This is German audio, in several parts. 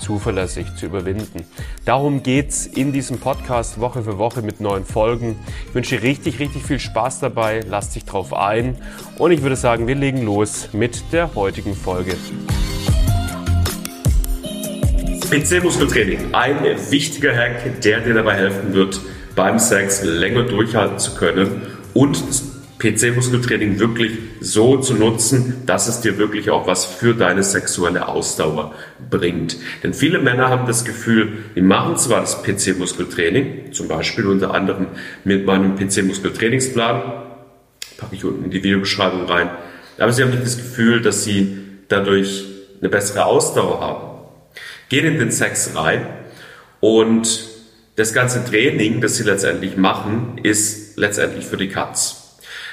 zuverlässig zu überwinden. Darum geht's in diesem Podcast Woche für Woche mit neuen Folgen. Ich wünsche dir richtig, richtig viel Spaß dabei. Lass dich drauf ein. Und ich würde sagen, wir legen los mit der heutigen Folge. PC-Muskeltraining. Ein wichtiger Hack, der dir dabei helfen wird, beim Sex länger durchhalten zu können und PC-Muskeltraining wirklich so zu nutzen, dass es dir wirklich auch was für deine sexuelle Ausdauer bringt. Denn viele Männer haben das Gefühl, die machen zwar das PC-Muskeltraining, zum Beispiel unter anderem mit meinem PC-Muskeltrainingsplan, packe ich unten in die Videobeschreibung rein, aber sie haben nicht das Gefühl, dass sie dadurch eine bessere Ausdauer haben. Gehen in den Sex rein und das ganze Training, das sie letztendlich machen, ist letztendlich für die Katz.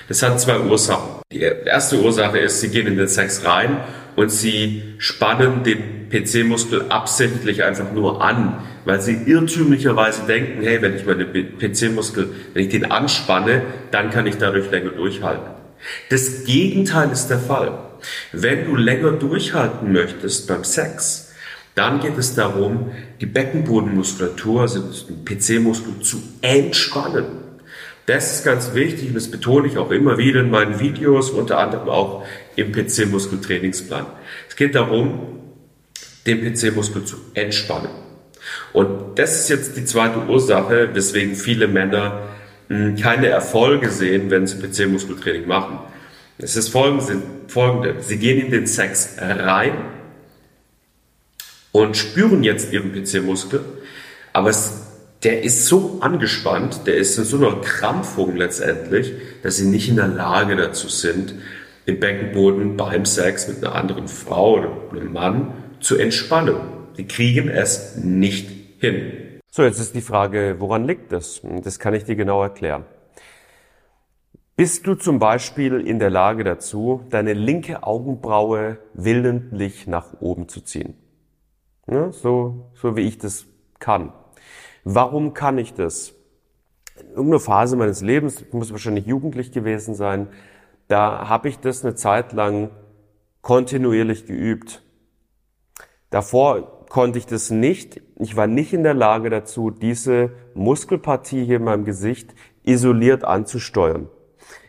Das hat zwei Ursachen. Die erste Ursache ist, sie gehen in den Sex rein und sie spannen den PC-Muskel absichtlich einfach nur an, weil sie irrtümlicherweise denken, hey, wenn ich meinen PC-Muskel, wenn ich den anspanne, dann kann ich dadurch länger durchhalten. Das Gegenteil ist der Fall. Wenn du länger durchhalten möchtest beim Sex, dann geht es darum, die Beckenbodenmuskulatur, also den PC-Muskel zu entspannen. Das ist ganz wichtig und das betone ich auch immer wieder in meinen Videos, unter anderem auch im PC-Muskeltrainingsplan. Es geht darum, den PC-Muskel zu entspannen. Und das ist jetzt die zweite Ursache, weswegen viele Männer hm, keine Erfolge sehen, wenn sie PC-Muskeltraining machen. Es ist folgende. Sie gehen in den Sex rein und spüren jetzt ihren PC-Muskel, aber es der ist so angespannt, der ist in so einer Krampfung letztendlich, dass sie nicht in der Lage dazu sind, im Beckenboden beim Sex mit einer anderen Frau oder einem Mann zu entspannen. Die kriegen es nicht hin. So, jetzt ist die Frage, woran liegt das? Das kann ich dir genau erklären. Bist du zum Beispiel in der Lage dazu, deine linke Augenbraue willentlich nach oben zu ziehen? Ja, so, so wie ich das kann. Warum kann ich das? In irgendeiner Phase meines Lebens, ich muss wahrscheinlich jugendlich gewesen sein, da habe ich das eine Zeit lang kontinuierlich geübt. Davor konnte ich das nicht. Ich war nicht in der Lage dazu, diese Muskelpartie hier in meinem Gesicht isoliert anzusteuern.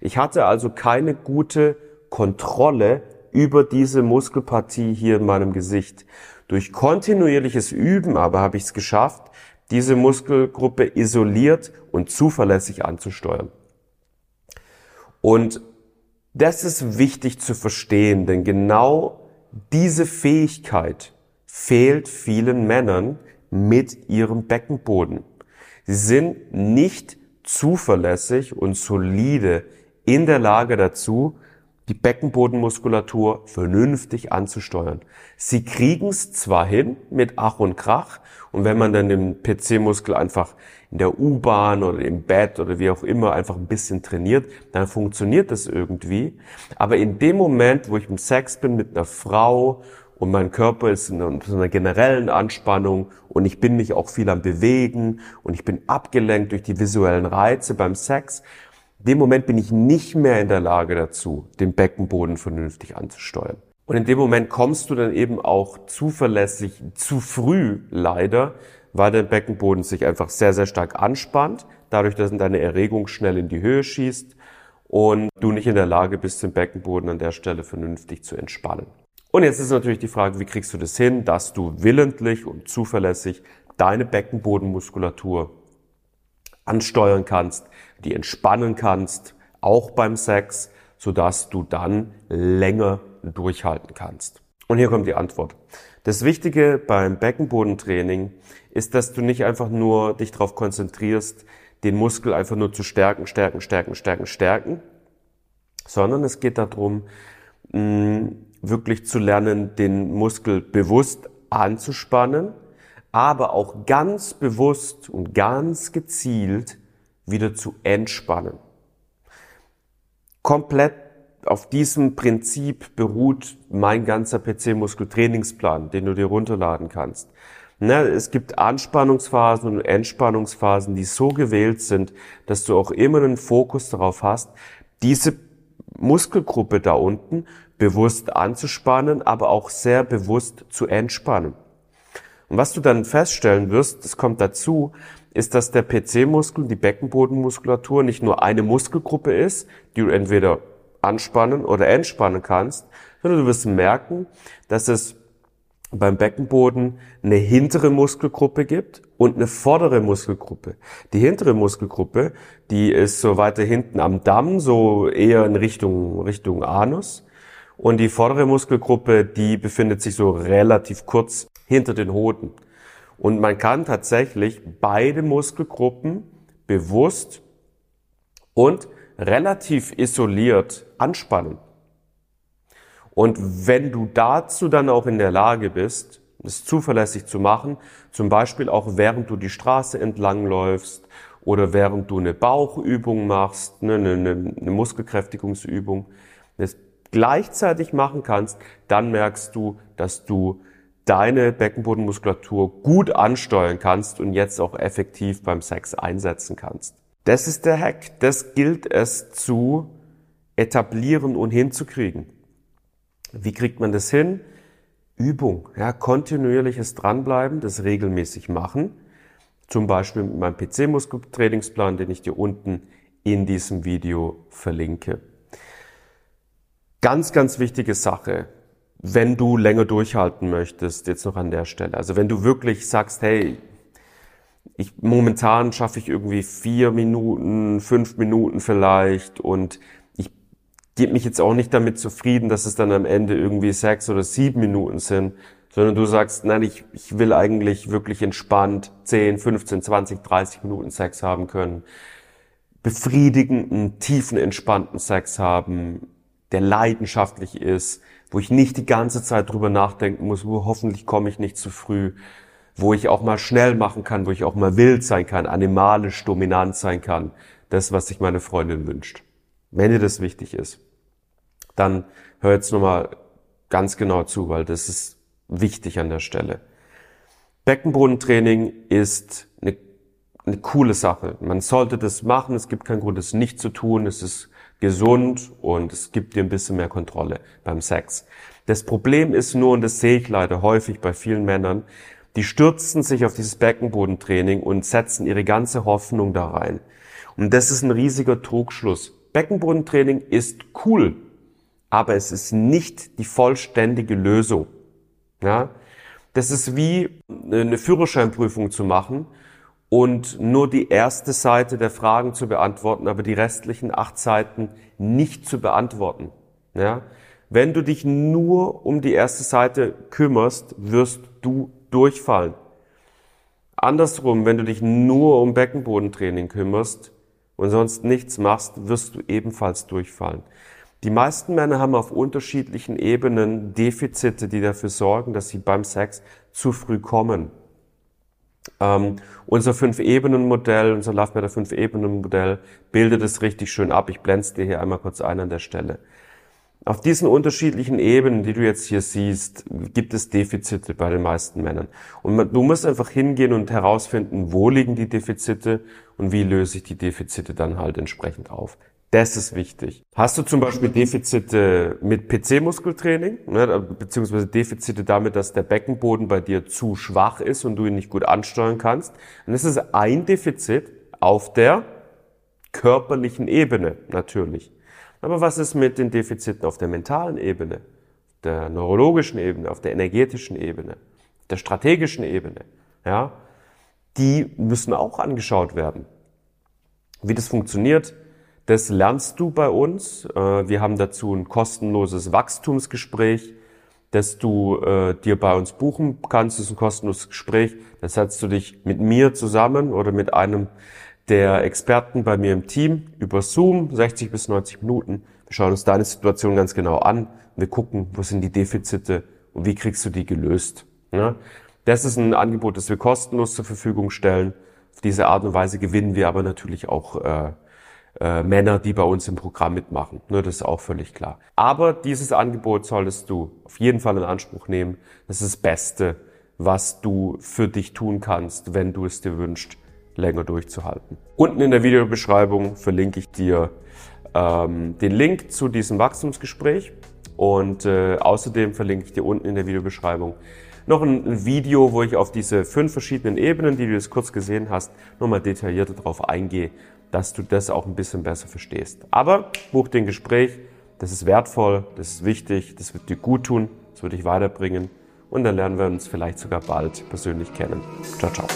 Ich hatte also keine gute Kontrolle über diese Muskelpartie hier in meinem Gesicht. Durch kontinuierliches Üben aber habe ich es geschafft, diese Muskelgruppe isoliert und zuverlässig anzusteuern. Und das ist wichtig zu verstehen, denn genau diese Fähigkeit fehlt vielen Männern mit ihrem Beckenboden. Sie sind nicht zuverlässig und solide in der Lage dazu, die Beckenbodenmuskulatur vernünftig anzusteuern. Sie kriegen es zwar hin mit Ach und Krach und wenn man dann den PC-Muskel einfach in der U-Bahn oder im Bett oder wie auch immer einfach ein bisschen trainiert, dann funktioniert das irgendwie. Aber in dem Moment, wo ich im Sex bin mit einer Frau und mein Körper ist in einer generellen Anspannung und ich bin mich auch viel am Bewegen und ich bin abgelenkt durch die visuellen Reize beim Sex, dem Moment bin ich nicht mehr in der Lage dazu, den Beckenboden vernünftig anzusteuern. Und in dem Moment kommst du dann eben auch zuverlässig zu früh leider, weil der Beckenboden sich einfach sehr, sehr stark anspannt, dadurch, dass deine Erregung schnell in die Höhe schießt und du nicht in der Lage bist, den Beckenboden an der Stelle vernünftig zu entspannen. Und jetzt ist natürlich die Frage, wie kriegst du das hin, dass du willentlich und zuverlässig deine Beckenbodenmuskulatur ansteuern kannst, die entspannen kannst, auch beim Sex, sodass du dann länger durchhalten kannst. Und hier kommt die Antwort. Das Wichtige beim Beckenbodentraining ist, dass du nicht einfach nur dich darauf konzentrierst, den Muskel einfach nur zu stärken, stärken, stärken, stärken, stärken, sondern es geht darum, wirklich zu lernen, den Muskel bewusst anzuspannen, aber auch ganz bewusst und ganz gezielt wieder zu entspannen. Komplett auf diesem Prinzip beruht mein ganzer PC-Muskeltrainingsplan, den du dir runterladen kannst. Ne, es gibt Anspannungsphasen und Entspannungsphasen, die so gewählt sind, dass du auch immer einen Fokus darauf hast, diese Muskelgruppe da unten bewusst anzuspannen, aber auch sehr bewusst zu entspannen. Und was du dann feststellen wirst, das kommt dazu, ist, dass der PC-Muskel, die Beckenbodenmuskulatur nicht nur eine Muskelgruppe ist, die du entweder anspannen oder entspannen kannst, sondern du wirst merken, dass es beim Beckenboden eine hintere Muskelgruppe gibt und eine vordere Muskelgruppe. Die hintere Muskelgruppe, die ist so weiter hinten am Damm, so eher in Richtung, Richtung Anus. Und die vordere Muskelgruppe, die befindet sich so relativ kurz hinter den Hoden. Und man kann tatsächlich beide Muskelgruppen bewusst und relativ isoliert anspannen. Und wenn du dazu dann auch in der Lage bist, es zuverlässig zu machen, zum Beispiel auch während du die Straße entlang läufst oder während du eine Bauchübung machst, ne, eine, eine, eine Muskelkräftigungsübung, gleichzeitig machen kannst, dann merkst du, dass du deine Beckenbodenmuskulatur gut ansteuern kannst und jetzt auch effektiv beim Sex einsetzen kannst. Das ist der Hack. Das gilt es zu etablieren und hinzukriegen. Wie kriegt man das hin? Übung, ja, kontinuierliches Dranbleiben, das regelmäßig machen. Zum Beispiel mit meinem PC-Muskeltrainingsplan, den ich dir unten in diesem Video verlinke. Ganz, ganz wichtige Sache, wenn du länger durchhalten möchtest, jetzt noch an der Stelle. Also wenn du wirklich sagst, hey, ich, momentan schaffe ich irgendwie vier Minuten, fünf Minuten vielleicht und gebe mich jetzt auch nicht damit zufrieden, dass es dann am Ende irgendwie sechs oder sieben Minuten sind, sondern du sagst, nein, ich, ich will eigentlich wirklich entspannt 10, 15, 20, 30 Minuten Sex haben können, befriedigenden, tiefen, entspannten Sex haben, der leidenschaftlich ist, wo ich nicht die ganze Zeit drüber nachdenken muss, wo hoffentlich komme ich nicht zu früh, wo ich auch mal schnell machen kann, wo ich auch mal wild sein kann, animalisch dominant sein kann. Das, was sich meine Freundin wünscht. Wenn dir das wichtig ist dann hör jetzt nochmal ganz genau zu, weil das ist wichtig an der Stelle. Beckenbodentraining ist eine, eine coole Sache. Man sollte das machen. Es gibt keinen Grund, es nicht zu tun. Es ist gesund und es gibt dir ein bisschen mehr Kontrolle beim Sex. Das Problem ist nur, und das sehe ich leider häufig bei vielen Männern, die stürzen sich auf dieses Beckenbodentraining und setzen ihre ganze Hoffnung da rein. Und das ist ein riesiger Trugschluss. Beckenbodentraining ist cool aber es ist nicht die vollständige Lösung. Ja? Das ist wie eine Führerscheinprüfung zu machen und nur die erste Seite der Fragen zu beantworten, aber die restlichen acht Seiten nicht zu beantworten. Ja? Wenn du dich nur um die erste Seite kümmerst, wirst du durchfallen. Andersrum, wenn du dich nur um Beckenbodentraining kümmerst und sonst nichts machst, wirst du ebenfalls durchfallen. Die meisten Männer haben auf unterschiedlichen Ebenen Defizite, die dafür sorgen, dass sie beim Sex zu früh kommen. Ähm, unser Fünf-Ebenen-Modell, unser Love Matter Fünf-Ebenen-Modell bildet es richtig schön ab. Ich blende dir hier einmal kurz ein an der Stelle. Auf diesen unterschiedlichen Ebenen, die du jetzt hier siehst, gibt es Defizite bei den meisten Männern. Und du musst einfach hingehen und herausfinden, wo liegen die Defizite und wie löse ich die Defizite dann halt entsprechend auf. Das ist wichtig. Hast du zum Beispiel Defizite mit PC-Muskeltraining, ne, beziehungsweise Defizite damit, dass der Beckenboden bei dir zu schwach ist und du ihn nicht gut ansteuern kannst, dann ist es ein Defizit auf der körperlichen Ebene natürlich. Aber was ist mit den Defiziten auf der mentalen Ebene, der neurologischen Ebene, auf der energetischen Ebene, der strategischen Ebene? Ja, die müssen auch angeschaut werden. Wie das funktioniert, das lernst du bei uns. Äh, wir haben dazu ein kostenloses Wachstumsgespräch, das du äh, dir bei uns buchen kannst. Das ist ein kostenloses Gespräch. Da setzt du dich mit mir zusammen oder mit einem der Experten bei mir im Team über Zoom, 60 bis 90 Minuten. Wir schauen uns deine Situation ganz genau an. Wir gucken, wo sind die Defizite und wie kriegst du die gelöst. Das ist ein Angebot, das wir kostenlos zur Verfügung stellen Auf diese Art und Weise gewinnen wir aber natürlich auch äh, äh, Männer, die bei uns im Programm mitmachen. Ne, das ist auch völlig klar. Aber dieses Angebot solltest du auf jeden Fall in Anspruch nehmen. Das ist das Beste, was du für dich tun kannst, wenn du es dir wünschst, länger durchzuhalten. Unten in der Videobeschreibung verlinke ich dir ähm, den Link zu diesem Wachstumsgespräch und äh, außerdem verlinke ich dir unten in der Videobeschreibung noch ein Video, wo ich auf diese fünf verschiedenen Ebenen, die du jetzt kurz gesehen hast, nochmal detaillierter darauf eingehe, dass du das auch ein bisschen besser verstehst. Aber buch den Gespräch, das ist wertvoll, das ist wichtig, das wird dir gut tun, das wird dich weiterbringen und dann lernen wir uns vielleicht sogar bald persönlich kennen. Ciao, ciao.